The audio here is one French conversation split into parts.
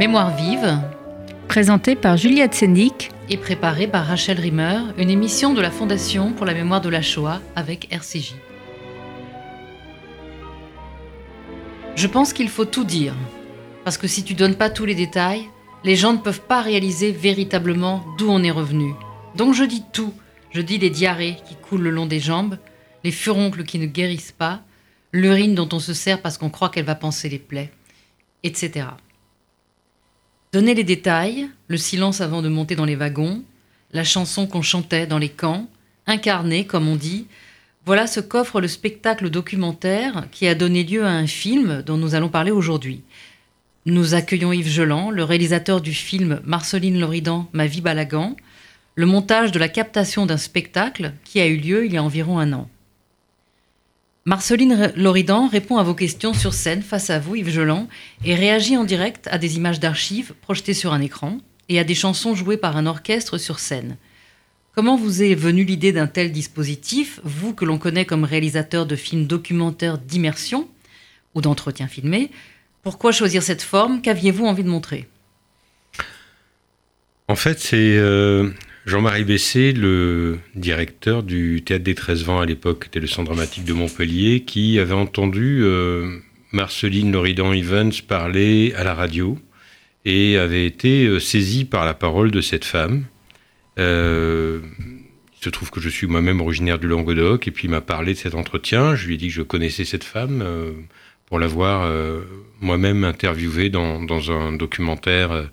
Mémoire vive, Présenté par Juliette Sénic. et préparée par Rachel Rimmer, une émission de la Fondation pour la mémoire de la Shoah avec RCJ. Je pense qu'il faut tout dire, parce que si tu donnes pas tous les détails, les gens ne peuvent pas réaliser véritablement d'où on est revenu. Donc je dis tout. Je dis les diarrhées qui coulent le long des jambes, les furoncles qui ne guérissent pas, l'urine dont on se sert parce qu'on croit qu'elle va panser les plaies, etc. Donner les détails, le silence avant de monter dans les wagons, la chanson qu'on chantait dans les camps, incarner, comme on dit, voilà ce qu'offre le spectacle documentaire qui a donné lieu à un film dont nous allons parler aujourd'hui. Nous accueillons Yves Geland, le réalisateur du film Marceline Loridan, Ma vie Balagan, le montage de la captation d'un spectacle qui a eu lieu il y a environ un an. Marceline Loridan répond à vos questions sur scène face à vous, Yves Geland, et réagit en direct à des images d'archives projetées sur un écran et à des chansons jouées par un orchestre sur scène. Comment vous est venue l'idée d'un tel dispositif, vous que l'on connaît comme réalisateur de films documentaires d'immersion ou d'entretien filmé Pourquoi choisir cette forme? Qu'aviez-vous envie de montrer? En fait, c'est euh, Jean-Marie Bessé, le directeur du Théâtre des 13 Vents à l'époque, était le centre dramatique de Montpellier, qui avait entendu euh, Marceline Loridan Evans parler à la radio et avait été euh, saisi par la parole de cette femme. Euh, il se trouve que je suis moi-même originaire du Languedoc et puis il m'a parlé de cet entretien. Je lui ai dit que je connaissais cette femme euh, pour l'avoir moi-même interviewée dans, un documentaire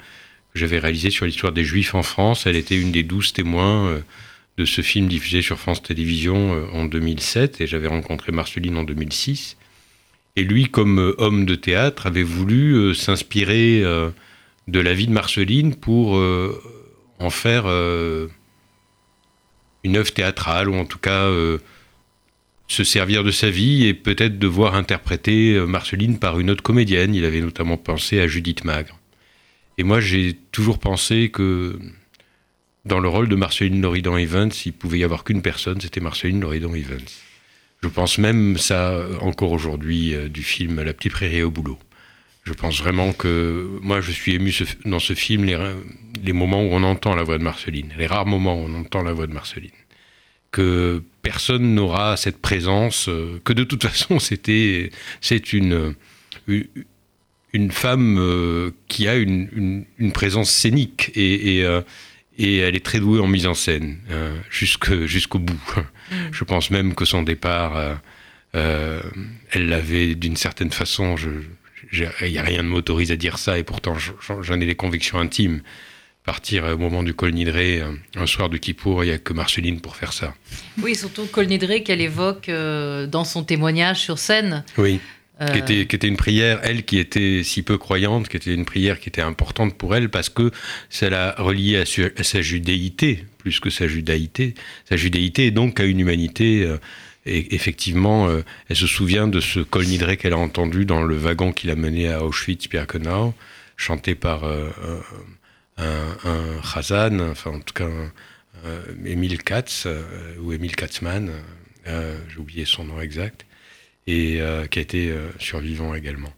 j'avais réalisé sur l'histoire des Juifs en France. Elle était une des douze témoins euh, de ce film diffusé sur France Télévisions euh, en 2007 et j'avais rencontré Marceline en 2006. Et lui, comme euh, homme de théâtre, avait voulu s'inspirer de la vie de Marceline pour en faire une œuvre théâtrale, ou en tout cas se servir de sa vie et peut-être devoir interpréter Marceline par une autre comédienne. Il avait notamment pensé à Judith Magre. Et moi, j'ai toujours pensé que dans le rôle de Marceline Loridan Evans, il pouvait y avoir qu'une personne, c'était Marceline Loridan Evans. Je pense même ça euh, encore aujourd'hui euh, du film La petite prairie au boulot. Je pense vraiment que moi je suis ému dans ce film les, les moments où on entend la voix de Marceline, les rares moments où on entend la voix de Marceline. Que personne n'aura cette présence, euh, que de toute façon c'était c'est une une femme euh, qui a une, une- une présence scénique et, et, euh, et elle est très douée en mise en scène euh, jusque- jusqu'au bout. Je pense même que son départ, elle l'avait d'une certaine façon. Il n'y a rien de m'autorise à dire ça et pourtant j'en ai des convictions intimes. Partir au moment du col Nidré, un soir de Kippour, il n'y a que Marceline pour faire ça. Oui, surtout Colnidré qu'elle évoque dans son témoignage sur scène. Oui. Euh, qui était, une prière, elle qui était si peu croyante, qui était une prière qui était importante pour elle parce que ça l'a reliée à, sa judéité, plus que sa judaïté, sa judéité et donc à une humanité. euh, et effectivement, euh, elle se souvient de ce Kol Nidre qu'elle a entendu dans le wagon qui l'a mené à Auschwitz-Birkenau, chanté par euh, un, un Chazan, enfin en tout cas un, euh, Émile Katz euh, ou Émile Katzmann, euh, j'ai oublié son nom exact et euh, qui a été euh, survivant également.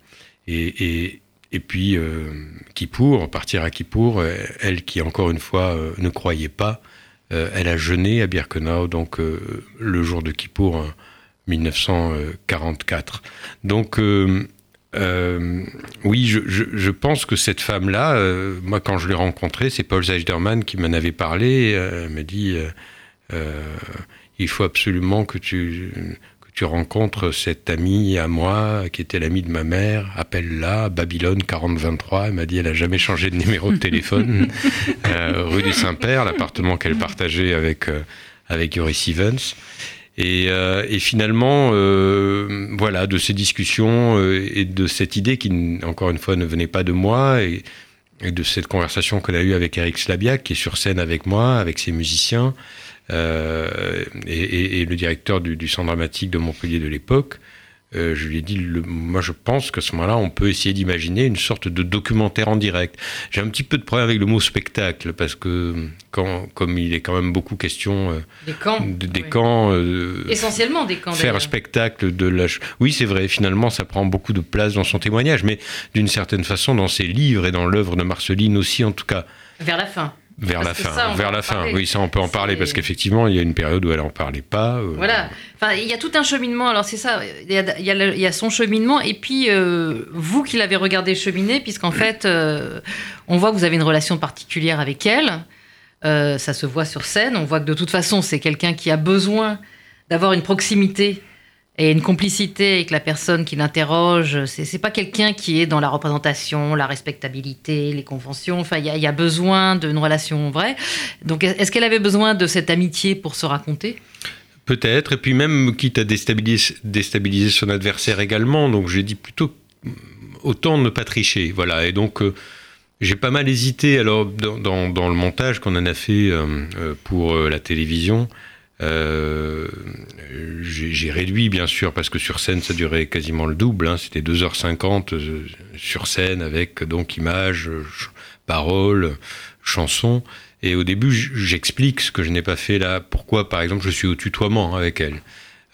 Et, et, puis, euh, Kippour, partir à Kippour, elle qui, encore une fois, ne croyait pas, elle a jeûné à Birkenau, donc le jour de Kippour, en 1944. Donc, euh, euh, oui, je, je, pense que cette femme-là, moi, quand je l'ai rencontrée, c'est Paul Zeiderman qui m'en avait parlé. elle m'a dit il faut absolument que tu, tu rencontres cette amie à moi, qui était l'amie de ma mère. Appelle-la, Babylone 4023. Elle m'a dit elle a jamais changé de numéro de téléphone. Euh, rue du Saint-Père, l'appartement qu'elle partageait avec, euh, avec Yoris Evans. Et, euh, et finalement, euh, voilà, de ces discussions et de cette idée qui, encore une fois, ne venait pas de moi, et, et de cette conversation qu'on a eue avec Eric Slabiak, qui est sur scène avec moi, avec ses musiciens, euh, et, et- et le directeur du, du centre dramatique de Montpellier de l'époque, euh, je lui ai dit, le, moi je pense qu'à ce moment-là, on peut essayer d'imaginer une sorte de documentaire en direct. J'ai un petit peu de problème avec le mot spectacle, parce que quand, comme il est quand même beaucoup question euh, des camps, des camps euh, essentiellement des camps. Faire un spectacle de la... Oui, c'est vrai, finalement, ça prend beaucoup de place dans son témoignage, mais d'une certaine façon, dans ses livres et dans l'œuvre de Marceline aussi, en tout cas. Vers la fin. Vers la fin, vers la fin. Oui, ça on peut en parler parce qu'effectivement il y a une période où elle en parlait pas. Euh. Voilà. Enfin, il y a tout un cheminement. Alors c'est ça. Il y, a, son cheminement et puis euh, vous qui l'avez regardé cheminer, puisqu'en fait euh, on voit que vous avez une relation particulière avec elle. ça se voit sur scène. On voit que de toute façon c'est quelqu'un qui a besoin d'avoir une proximité et une complicité avec la personne qui l'interroge. C'est, pas quelqu'un qui est dans la représentation, la respectabilité, les conventions. Enfin, il y, a besoin d'une relation vraie. Donc, est-ce qu'elle avait besoin de cette amitié pour se raconter? Peut-être, et puis même quitte à déstabiliser, son adversaire également. Donc, j'ai dit plutôt autant ne pas tricher. Voilà, et donc. Euh, j'ai pas mal hésité alors dans, dans, le montage qu'on en a fait euh, euh, pour la télévision. Euh, j'ai réduit bien sûr parce que sur scène ça durait quasiment le double, hein, c'était 2h50 euh, sur scène avec donc images, paroles, chansons. Et au début j'explique ce que je n'ai pas fait là, pourquoi par exemple je suis au tutoiement avec elle.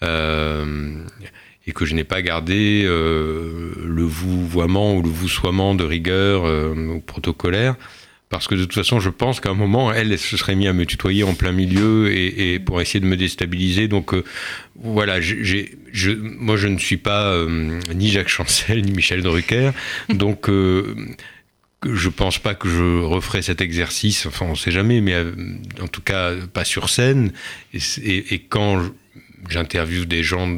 Euh, et que je n'ai pas gardé le vouvoiement ou le voussoiement de rigueur ou protocolaire parce que de toute façon, je pense qu'à un moment, elle, se serait mise à me tutoyer en plein milieu et, pour essayer de me déstabiliser. Donc euh, voilà, je, moi je ne suis pas euh, ni Jacques Chancel ni Michel Drucker, donc euh, je pense pas que je referai cet exercice. Enfin, on ne sait jamais, mais en tout cas pas sur scène. Et, et, et quand j'interviewe des gens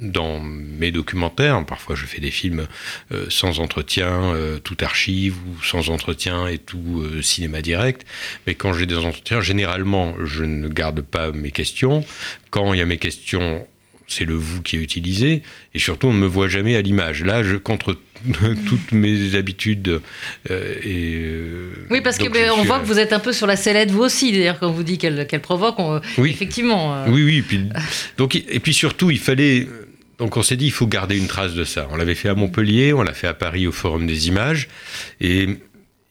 dans mes documentaires. Parfois, je fais des films euh, sans entretien, euh, tout archive, ou sans entretien et tout euh, cinéma direct. Mais quand j'ai des entretiens, généralement, je ne garde pas mes questions. Quand il y a mes questions, c'est le vous qui est utilisé. Et surtout, on ne me voit jamais à l'image. Là, je, contre toutes mes habitudes. Euh, et, euh, oui, parce qu'on ben, voit que vous êtes un peu sur la sellette, vous aussi, d'ailleurs, quand vous dit qu'elle provoque. oui. Effectivement. Euh. Oui, oui. Puis, donc, et puis surtout, il fallait. Donc on s'est dit, il faut garder une trace de ça. On l'avait fait à Montpellier, on l'a fait à Paris au Forum des images. Et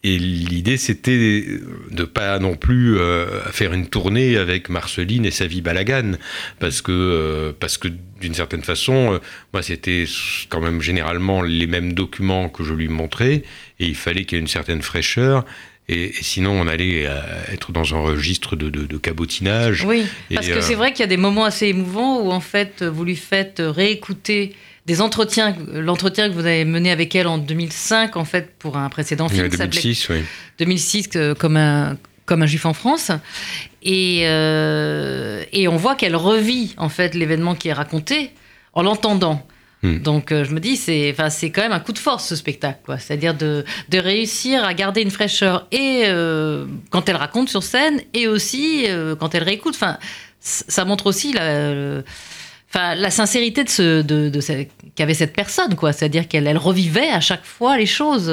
et l'idée, c'était de pas non plus euh, faire une tournée avec Marceline et sa vie balagane, parce que, euh, parce que d'une certaine façon, euh, moi, c'était quand même généralement les mêmes documents que je lui montrais, et il fallait qu'il y ait une certaine fraîcheur. Et, sinon, on allait être dans un registre de, de, cabotinage. Oui, parce que c'est vrai qu'il y a des moments assez émouvants où, en fait, vous lui faites réécouter des entretiens, l'entretien que vous avez mené avec elle en 2005, en fait, pour un précédent film. 2006, oui. 2006, euh, comme un, comme un juif en France. Et, euh, et on voit qu'elle revit, en fait, l'événement qui est raconté en l'entendant. Hmm. Donc euh, je me dis, c'est c'est quand même un coup de force ce spectacle. C'est-à-dire de, de, réussir à garder une fraîcheur et quand elle raconte sur scène et aussi quand elle réécoute. Enfin, ça montre aussi la enfin, la sincérité de ce, de, de qu'avait cette personne, quoi. C'est-à-dire qu'elle elle revivait à chaque fois les choses.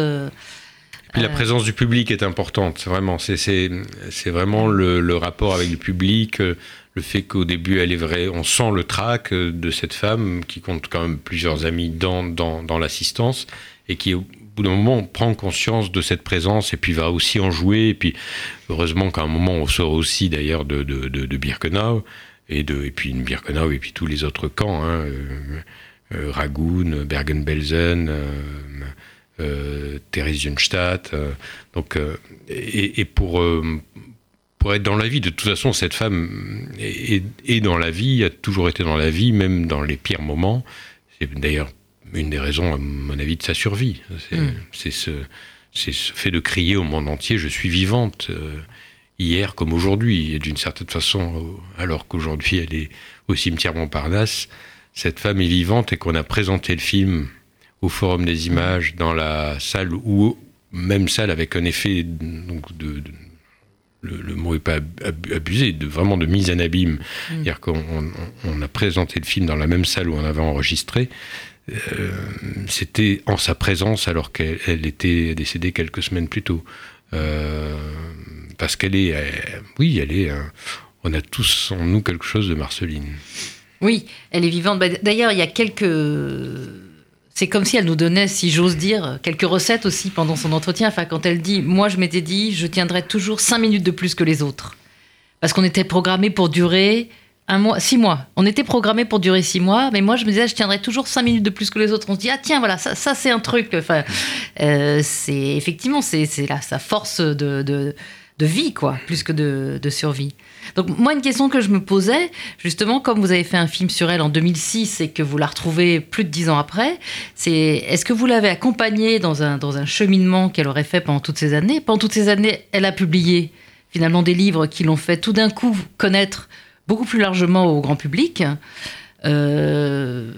Puis la euh, présence du public est importante, vraiment. C'est, c'est, c'est vraiment le, le, rapport avec le public, euh, le fait qu'au début, elle est vraie. On sent le trac euh, de cette femme qui compte quand même plusieurs amis dans, dans, dans l'assistance et qui, au bout d'un moment, prend conscience de cette présence et puis va aussi en jouer. Et puis, heureusement qu'à un moment, on sort aussi d'ailleurs de, de, de, de Birkenau et, de, et puis une Birkenau et puis tous les autres camps, hein, euh, euh, Ragoun, Bergen-Belsen, euh, euh, Theresienstadt. Euh, donc, et, et, pour, pour être dans la vie, de toute façon, cette femme est, est, dans la vie, a toujours été dans la vie, même dans les pires moments. C'est d'ailleurs une des raisons, à mon avis, de sa survie. C'est mm. ce, ce fait de crier au monde entier, je suis vivante hier comme aujourd'hui, et d'une certaine façon, alors qu'aujourd'hui elle est au cimetière Montparnasse, cette femme est vivante et qu'on a présenté le film au Forum des images dans la salle ou même salle avec un effet donc de, le, mot n'est pas abusé, de, vraiment de mise en abîme. Mm. C'est-à-dire qu'on on, a présenté le film dans la même salle où on avait enregistré. Euh, C'était en sa présence alors qu'elle était décédée quelques semaines plus tôt. Euh, parce qu'elle est, euh, oui, elle est, euh, on a tous en nous quelque chose de Marceline. Oui, elle est vivante. Bah, d'ailleurs, il y a quelques. C'est comme si elle nous donnait, si j'ose dire, quelques recettes aussi pendant son entretien. Enfin, quand elle dit Moi, je m'étais dit, je tiendrai toujours cinq minutes de plus que les autres. Parce qu'on était programmé pour durer un mois, six mois. On était programmé pour durer six mois, mais moi je me disais je tiendrai toujours cinq minutes de plus que les autres. On se dit ah tiens voilà ça, ça c'est un truc. Enfin, euh, c'est effectivement c'est là sa force de, de, de, vie quoi, plus que de, de, survie. Donc moi une question que je me posais justement comme vous avez fait un film sur elle en 2006 et que vous la retrouvez plus de dix ans après, c'est est-ce que vous l'avez accompagnée dans un dans un cheminement qu'elle aurait fait pendant toutes ces années? Pendant toutes ces années, elle a publié finalement des livres qui l'ont fait tout d'un coup connaître beaucoup plus largement au grand public. Euh,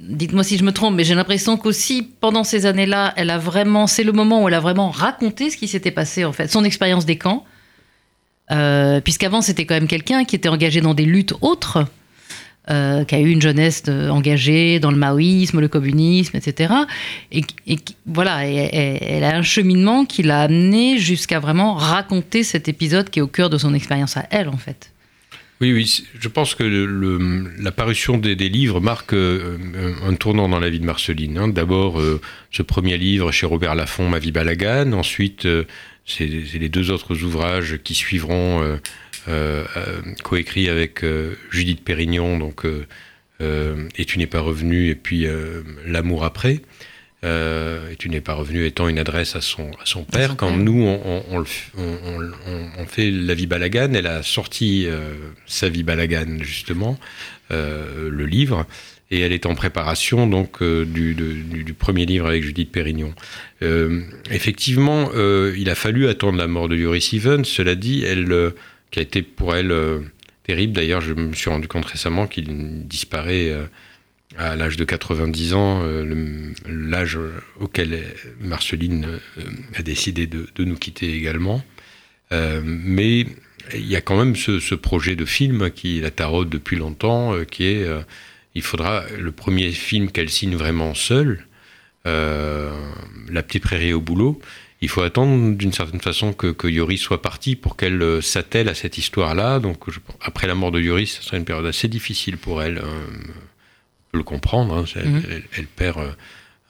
dites-moi si je me trompe, mais j'ai l'impression qu'aussi pendant ces années-là, elle a vraiment, c'est le moment où elle a vraiment raconté ce qui s'était passé en fait, son expérience des camps, euh, puisqu'avant c'était quand même quelqu'un qui était engagé dans des luttes autres, euh, qui a eu une jeunesse engagée dans le maoïsme, le communisme, etc. Et, voilà, elle a un cheminement qui l'a amené jusqu'à vraiment raconter cet épisode qui est au cœur de son expérience à elle en fait. Oui, oui, je pense que la parution des, livres marque euh, un tournant dans la vie de Marceline. Hein. D'abord, euh, ce premier livre chez Robert Laffont, Ma vie Balagan. Ensuite, euh, c'est les deux autres ouvrages qui suivront, coécrits avec Judith Pérignon, donc Et tu n'es pas revenu, et puis L'amour après. Euh, et tu n'es pas revenu étant une adresse à son, à son père. Quand nous, on, on, on, fait La vie Balagan, elle a sorti euh, Sa vie Balagan, justement, euh, le livre, et elle est en préparation donc du, du, premier livre avec Judith Pérignon. effectivement, il a fallu attendre la mort de Yuri Evans. Cela dit, elle, qui a été pour elle terrible. D'ailleurs, je me suis rendu compte récemment qu'il disparaît à l'âge de 90 ans, euh, l'âge auquel Marceline euh, a décidé de, nous quitter également. Euh, mais il y a quand même ce, projet de film qui la taraude depuis longtemps, qui est, il faudra le premier film qu'elle signe vraiment seule, La petite prairie au boulot. Il faut attendre d'une certaine façon que, que, Yori soit parti pour qu'elle s'attelle à cette histoire-là. Donc après la mort de Yori, ce sera une période assez difficile pour elle. Le comprendre. Hein, mhm. elle, perd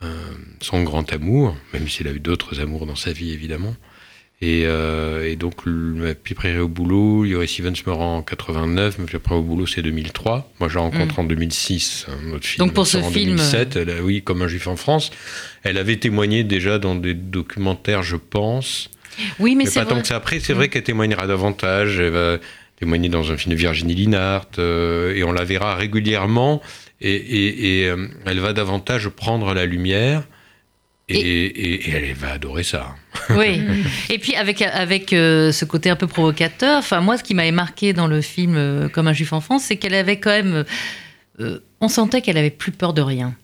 euh, son grand amour, même s'il a eu d'autres amours dans sa vie, évidemment. Et, euh, et, donc, puis après au boulot, Yoris Stevens me rend en 89, mais puis après au boulot, c'est 2003. Moi, je la rencontre mhm. en 2006, un autre film. Donc, pour ce en film. 2007, elle oui, comme un juif en France. Elle avait témoigné déjà dans des documentaires, je pense. Oui, mais, c'est pas tant que ça. Après, c'est vrai mhm. qu'elle témoignera davantage. Elle va témoigner dans un film de Virginie Linhart, euh, et on la verra régulièrement et, euh, elle va davantage prendre la lumière. Et, elle va adorer ça. Oui. Et puis avec, avec euh, ce côté un peu provocateur, enfin moi ce qui m'avait marqué dans le film euh, Comme un juif en France, c'est qu'elle avait quand même... on sentait qu'elle avait plus peur de rien.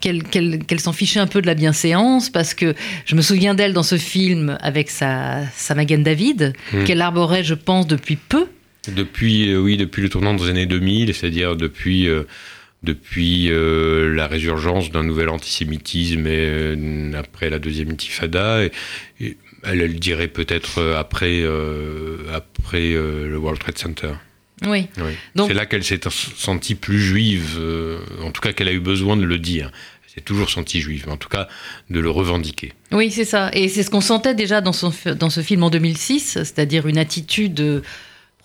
qu'elle s'en fichait un peu de la bienséance parce que je me souviens d'elle dans ce film avec sa, sa David, hmm. qu'elle arborait, je pense, depuis peu. Depuis, euh, oui, depuis le tournant des années 2000, c'est-à-dire depuis, euh, depuis euh, la résurgence d'un nouvel antisémitisme et, après la deuxième intifada. Et, elle, le dirait peut-être après, après le World Trade Center. Oui. C'est là qu'elle s'est sentie plus juive, en tout cas qu'elle a eu besoin de le dire. Elle s'est toujours sentie juive, en tout cas de le revendiquer. Oui, c'est ça. Et c'est ce qu'on sentait déjà dans, son, dans ce film en 2006, c'est-à-dire une attitude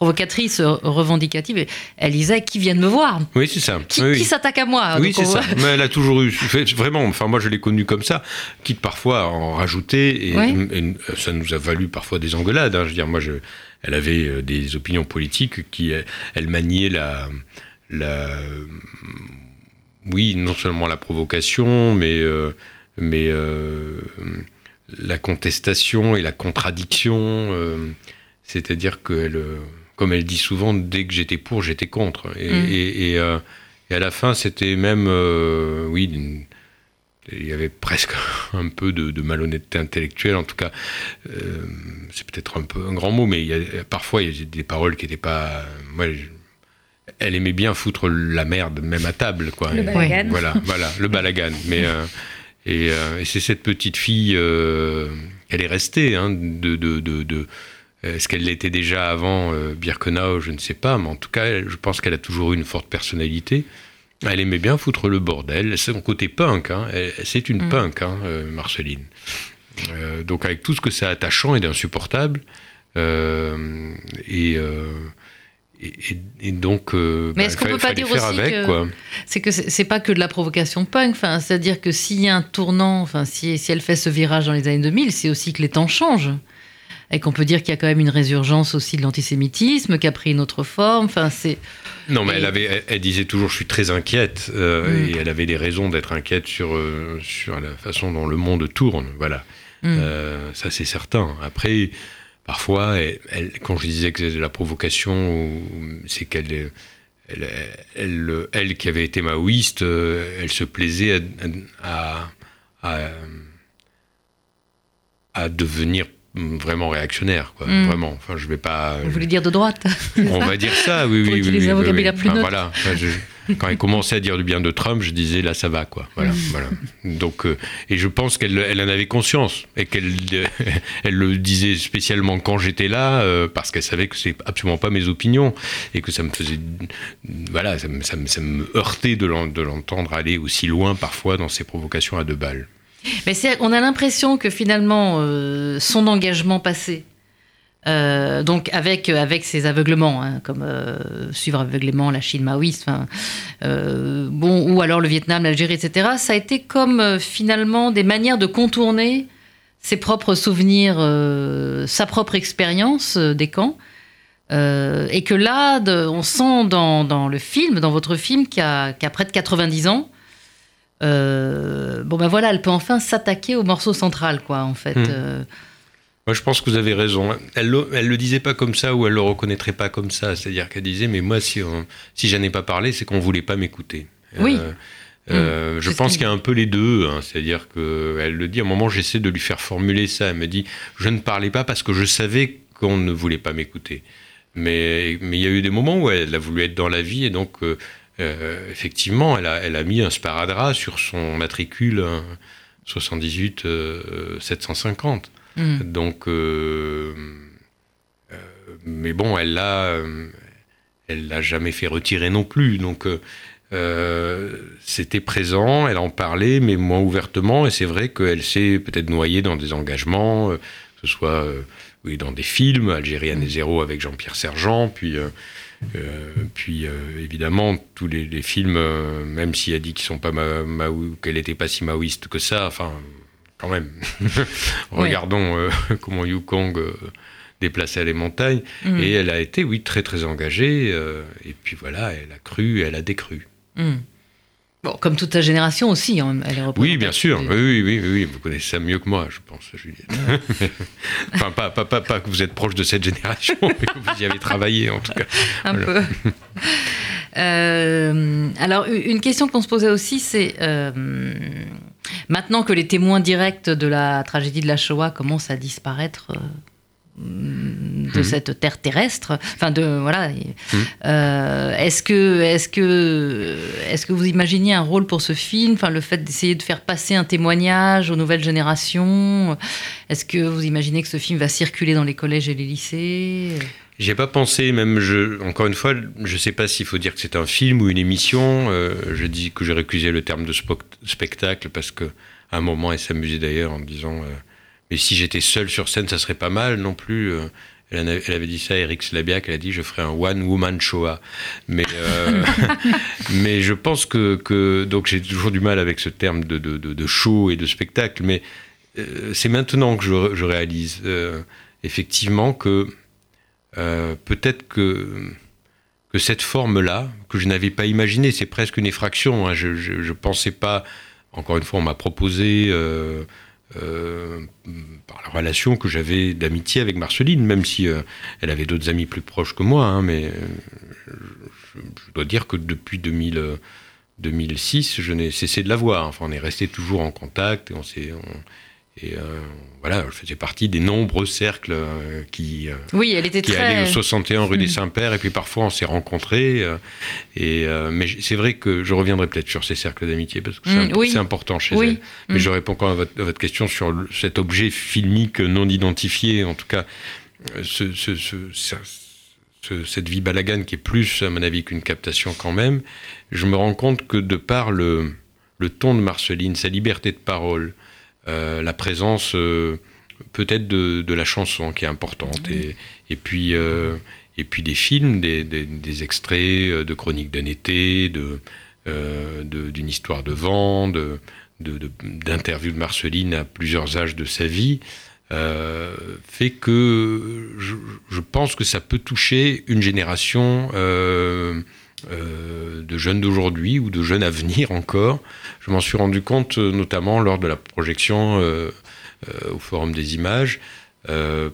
provocatrice, revendicative. Elle disait qui vient de me voir Oui, c'est ça. Qui, s'attaque à moi Oui, c'est ça. Mais elle a toujours eu, vraiment, enfin moi je l'ai connue comme ça, quitte parfois à en rajouter, et, ça nous a valu parfois des engueulades. Hein. Je veux dire, moi, je, elle avait euh, des opinions politiques qui, elle maniait la, la, oui, non seulement la provocation, mais, euh, mais euh, la contestation et la contradiction. C'est-à-dire qu'elle comme elle dit souvent, dès que j'étais pour, j'étais contre. Et, mm. euh, et, à la fin, c'était même, euh, oui, il y avait presque un peu de, malhonnêteté intellectuelle. En tout cas, euh, c'est peut-être un peu un grand mot, mais il y a, parfois il y a des paroles qui n'étaient pas. Moi, elle aimait bien foutre la merde, même à table, quoi. Le balagan. Voilà, voilà, le balagan. Mais et, c'est cette petite fille, elle est restée, hein, de, de, de Est-ce qu'elle l'était déjà avant Birkenau? Je ne sais pas, mais en tout cas, je pense qu'elle a toujours eu une forte personnalité. Elle aimait bien foutre le bordel. C'est son côté punk. Hein. C'est une mm. punk, hein, Marceline. donc avec tout ce que c'est attachant et d'insupportable. et et, donc, euh, mais bah, est-ce qu'on peut pas dire aussi que c'est que c'est pas que de la provocation punk, enfin, c'est-à-dire que s'il y a un tournant, enfin, si, si, elle fait ce virage dans les années 2000, c'est aussi que les temps changent et qu'on peut dire qu'il y a quand même une résurgence aussi de l'antisémitisme qui a pris une autre forme. Enfin, c'est. Non, mais elle avait, elle, disait toujours, je suis très inquiète, euh, mm. et elle avait des raisons d'être inquiète sur euh, sur la façon dont le monde tourne. Voilà, mm. ça c'est certain. Après parfois, elle, quand je disais que c'était de la provocation, c'est qu'elle, elle, elle, qui avait été maoïste, euh, elle se plaisait à, à, devenir vraiment réactionnaire, quoi. Hmm. Vraiment. Enfin, je vais pas. Vous voulez dire de droite On va dire ça, oui, oui, oui. oui, oui, La plus voilà quand elle commençait à dire du bien de Trump, je disais là ça va quoi. Voilà, voilà. Donc euh, et je pense qu'elle elle en avait conscience et qu'elle elle le disait spécialement quand j'étais là euh, parce qu'elle savait que c'est absolument pas mes opinions et que ça me faisait voilà ça me, ça me, heurtait de l'entendre aller aussi loin parfois dans ses provocations à deux balles. Mais on a l'impression que finalement euh, son engagement passé euh, donc avec avec ces aveuglements, hein, comme euh, suivre aveuglément la Chine maoïste, euh, bon ou alors le Vietnam, l'Algérie, etc. Ça a été comme finalement des manières de contourner ses propres souvenirs, sa propre expérience des camps, et que là, on sent dans, dans, le film, dans votre film, qui a près de 90 ans. Bon ben voilà, elle peut enfin s'attaquer au morceau central, quoi, en fait. Mmh. Moi, je pense que vous avez raison. Elle ne le disait pas comme ça ou elle le reconnaîtrait pas comme ça. C'est-à-dire qu'elle disait, mais moi, si, si j'en ai pas parlé, c'est qu'on voulait pas m'écouter. Oui. Euh, euh, mmh. je pense qu'il y a un peu les deux. Hein. C'est-à-dire qu'elle le dit, à un moment, j'essaie de lui faire formuler ça. Elle me dit, je ne parlais pas parce que je savais qu'on ne voulait pas m'écouter. Mais, mais il y a eu des moments où elle a voulu être dans la vie et donc, euh, effectivement, elle a, elle a mis un sparadrap sur son matricule 78 750. Mm. Donc, euh, euh, mais bon, elle l'a, euh, elle l'a jamais fait retirer non plus. Donc, c'était présent, elle en parlait, mais moins ouvertement. Et c'est vrai qu'elle s'est peut-être noyée dans des engagements, que ce soit oui, dans des films, Algérienne et Zéro avec Jean-Pierre Sergent, puis, puis évidemment tous les, films, même si elle dit qu'ils sont pas qu'elle n'était pas si maoïste que ça, enfin quand même. Regardons euh, comment Yukong euh, déplaçait les montagnes. Mm. Et elle a été, oui, très très engagée. Euh, et puis voilà, elle a cru, elle a décru. Mm. Bon, comme toute ta génération aussi, hein, elle est Oui, bien sûr. Oui, oui, oui, vous connaissez ça mieux que moi, je pense, Juliette. enfin, pas, pas, pas, que vous êtes proche de cette génération, mais que vous y avez travaillé, en tout cas. Un peu. alors, une question qu'on se posait aussi, c'est Maintenant que les témoins directs de la tragédie de la Shoah commencent à disparaître euh, de mhm. cette terre terrestre, enfin de voilà, mhm. euh, est-ce que est-ce que est-ce que vous imaginez un rôle pour ce film, enfin le fait d'essayer de faire passer un témoignage aux nouvelles générations, est-ce que vous imaginez que ce film va circuler dans les collèges et les lycées? J'ai pas pensé, même je, encore une fois, je sais pas s'il faut dire que c'est un film ou une émission. Euh, je dis que j'ai récusé le terme de spectacle parce que à un moment, elle s'amusait d'ailleurs en disant euh, Mais si j'étais seul sur scène, ça serait pas mal non plus. Euh. Elle, avait dit ça à Eric Slabiak, elle a dit Je ferai un one-woman Shoah. Mais, mais je pense que. que donc j'ai toujours du mal avec ce terme de, de, de, show et de spectacle, mais c'est maintenant que je, je réalise effectivement que euh, peut-être que, que cette forme-là, que je n'avais pas imaginée, c'est presque une effraction. Hein. je ne pensais pas, encore une fois, on m'a proposé euh, euh, par la relation que j'avais d'amitié avec Marceline, même si elle avait d'autres amis plus proches que moi, hein, mais je, dois dire que depuis 2000, 2006, je n'ai cessé de la voir. Enfin, on est resté toujours en contact et on s'est et euh, voilà, elle faisait partie des nombreux cercles euh, qui, euh, oui, elle était qui allaient au 61 rue des mm. Saints-Pères. Et puis parfois, on s'est rencontrés. et, mais c'est vrai que je reviendrai peut-être sur ces cercles d'amitié parce que c'est mm, important chez elle. Mais mm. je réponds quand à votre, à votre, question sur cet objet filmique non identifié, en tout cas. cette vie balagane qui est plus, à mon avis, qu'une captation quand même, je me rends compte que de par le, ton de Marceline, sa liberté de parole, euh, la présence euh, peut-être de, la chanson qui est importante, et, puis, et puis des films, des, extraits de chroniques d'un été, d'une histoire de vent, d'interviews de, de Marceline à plusieurs âges de sa vie. Euh, fait que je, pense que ça peut toucher une génération euh, euh, de jeunes d'aujourd'hui ou de jeunes à venir encore. Je m'en suis rendu compte notamment lors de la projection au Forum des images.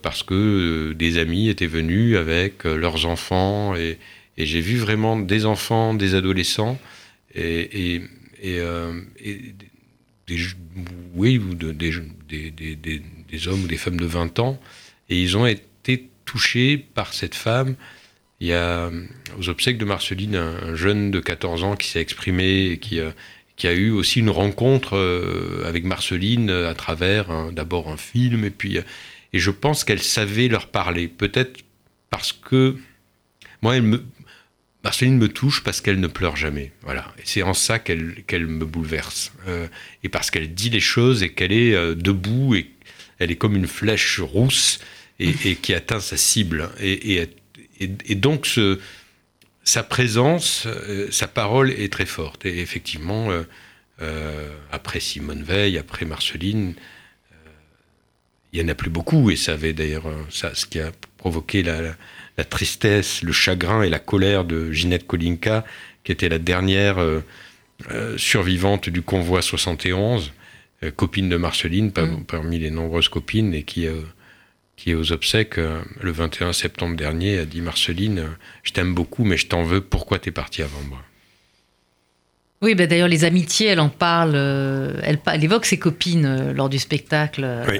parce que des amis étaient venus avec leurs enfants et, j'ai vu vraiment des enfants, des adolescents et, des, oui, ou de, des, des, des hommes ou des femmes de 20 ans, et ils ont été touchés par cette femme. Il y a aux obsèques de Marceline un, jeune de 14 ans qui s'est exprimé et qui, qui a eu aussi une rencontre euh, avec Marceline à travers d'abord un film et puis et je pense qu'elle savait leur parler peut-être parce que moi Marceline me touche parce qu'elle ne pleure jamais. Voilà. Et c'est en ça qu'elle qu'elle me bouleverse. Euh, et parce qu'elle dit les choses et qu'elle est euh, debout et elle est comme une flèche rousse et, qui atteint sa cible. Et, donc, ce, sa présence, euh, sa parole est très forte. Et effectivement, euh, euh, après Simone Veil, après Marceline, il n'y en a plus beaucoup. Et ça avait d'ailleurs ça, ce qui a provoqué la, tristesse, le chagrin et la colère de Ginette Kolinka, qui était la dernière survivante du convoi 71 euh, copine de Marceline, mm. parmi les nombreuses copines, et qui, euh, qui est aux obsèques euh, le 21 septembre dernier, a dit Marceline, je t'aime beaucoup, mais je t'en veux, pourquoi t'es partie avant moi? Oui, ben d'ailleurs, les amitiés, elle en parle, elle, évoque ses copines lors du spectacle. Oui.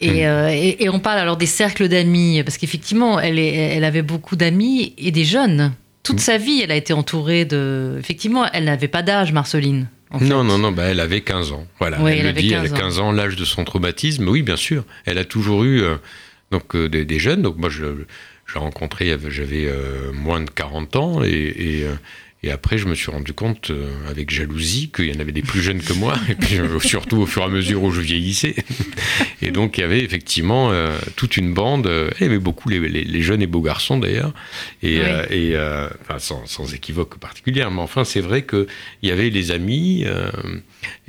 Mm. Et, on parle alors des cercles d'amis, parce qu'effectivement, elle, elle avait beaucoup d'amis et des jeunes. Toute mm. sa vie, elle a été entourée de. Effectivement, elle n'avait pas d'âge, Marceline. Non, non, non, bah, elle avait 15 ans. Voilà, elle, le dit, 15 elle a 15 ans, l'âge de son traumatisme. Oui, bien sûr. Elle a toujours eu euh, donc, euh, des, jeunes. Donc moi, je, je l'ai rencontré, j'avais euh, moins de 40 ans. Et, et après, je me suis rendu compte, euh, avec jalousie, qu'il y en avait des plus jeunes que moi, et puis euh, surtout au fur et à mesure où je vieillissais. Et donc, il y avait effectivement euh, toute une bande. il y avait beaucoup les, jeunes et beaux garçons d'ailleurs, et, enfin, sans, équivoque particulière, mais enfin, c'est vrai qu'il y avait les amis,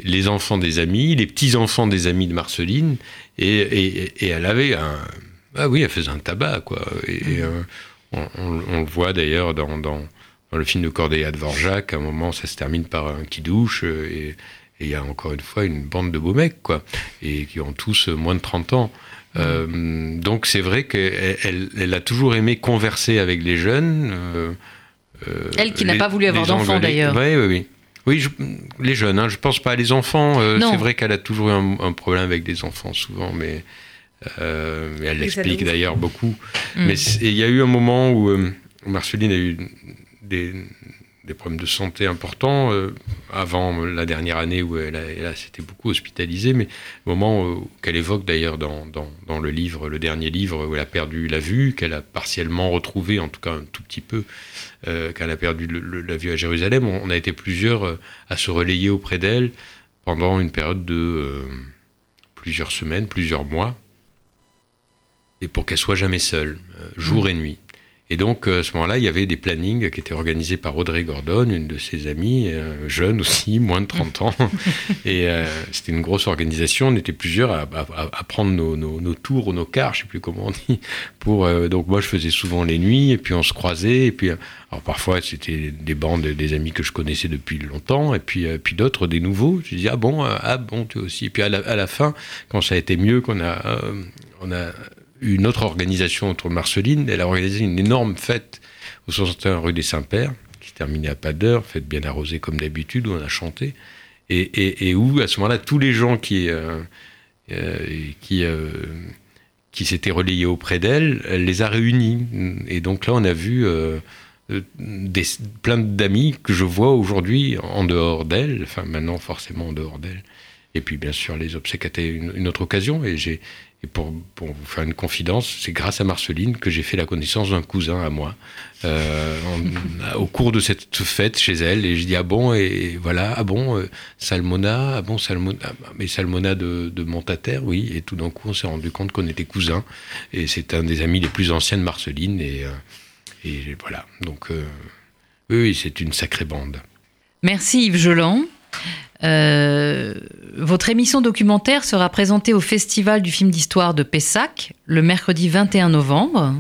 les enfants des amis, les petits-enfants des amis de Marceline, et, elle avait un. Ah oui, elle faisait un tabac, quoi. Et, mmh. on, le voit d'ailleurs dans dans le film de Cordelia Dvorak, à un moment, ça se termine par un qui douche, euh, et il y a encore une fois une bande de beaux mecs, quoi, et qui ont tous moins de 30 ans. Euh, donc c'est vrai qu'elle elle, a toujours aimé converser avec les jeunes. Euh, elle qui n'a pas voulu avoir d'enfants d'ailleurs. Oui, oui, oui. Oui, les jeunes, hein, je pense pas à les enfants. c'est vrai qu'elle a toujours eu un, problème avec des enfants souvent, mais, elle l'explique d'ailleurs beaucoup. Mm. Mais il y a eu un moment où Marceline a eu des, problèmes de santé importants euh, avant la dernière année où elle, s'était beaucoup hospitalisée, mais au moment qu'elle évoque d'ailleurs dans, dans, le livre, le dernier livre, où elle a perdu la vue, qu'elle a partiellement retrouvé, en tout cas un tout petit peu, euh, qu'elle a perdu la vue à Jérusalem, on, a été plusieurs euh, à se relayer auprès d'elle pendant une période de plusieurs semaines, plusieurs mois, et pour qu'elle soit jamais seule, jour mmh. et nuit. Et donc, euh, à ce moment-là, il y avait des plannings qui étaient organisés par Audrey Gordon, une de ses amies, euh, jeune aussi, moins de 30 ans. et euh, c'était une grosse organisation. On était plusieurs à, prendre nos, tours ou nos quarts, je sais plus comment on dit. Pour, donc, moi, je faisais souvent les nuits, et puis on se croisait. Et puis, alors parfois, c'était des bandes, des amis que je connaissais depuis longtemps, et puis, puis d'autres, des nouveaux. Je disais, ah bon, ah bon, tu aussi. Et puis à la, à la fin, quand ça a été mieux, qu'on a, on a une autre organisation autour de Marceline. Elle a organisé une énorme fête au 61 rue des Saints-Pères, qui terminait à pas d'heure, fête bien arrosée comme d'habitude, où on a chanté. Et, où, à ce moment-là, tous les gens qui, euh, euh, euh, qui s'étaient relayés auprès d'elle, elle les a réunis. Et donc là, on a vu des, plein d'amis que je vois aujourd'hui en dehors d'elle, enfin maintenant forcément en dehors d'elle, Et puis, bien sûr, les obsèques étaient une, une autre occasion. Et j'ai et pour, vous faire une confidence, c'est grâce à Marceline que j'ai fait la connaissance d'un cousin à moi euh, au cours de cette fête chez elle. Et je dis ah bon et, voilà ah bon euh, Salmona ah bon Salmona ah, mais Salmona de, de Montataire oui. Et tout d'un coup on s'est rendu compte qu'on était cousins. Et c'est un des amis les plus anciens de Marceline et, euh, voilà donc euh, oui, oui c'est une sacrée bande. Merci Yves Jolan. Euh, votre émission documentaire sera présentée au Festival du film d'histoire de Pessac le mercredi 21 novembre.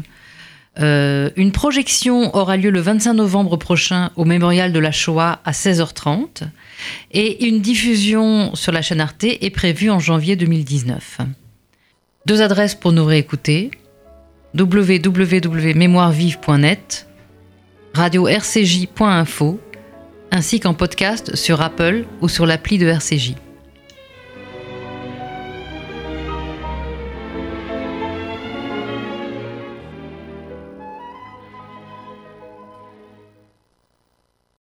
Euh, une projection aura lieu le 25 novembre prochain au Mémorial de la Shoah à 16h30 et une diffusion sur la chaîne Arte est prévue en janvier 2019. Deux adresses pour nous réécouter www.mémoirevive.net, radio-rcj.info ainsi qu'en podcast sur Apple ou sur l'appli de RCJ.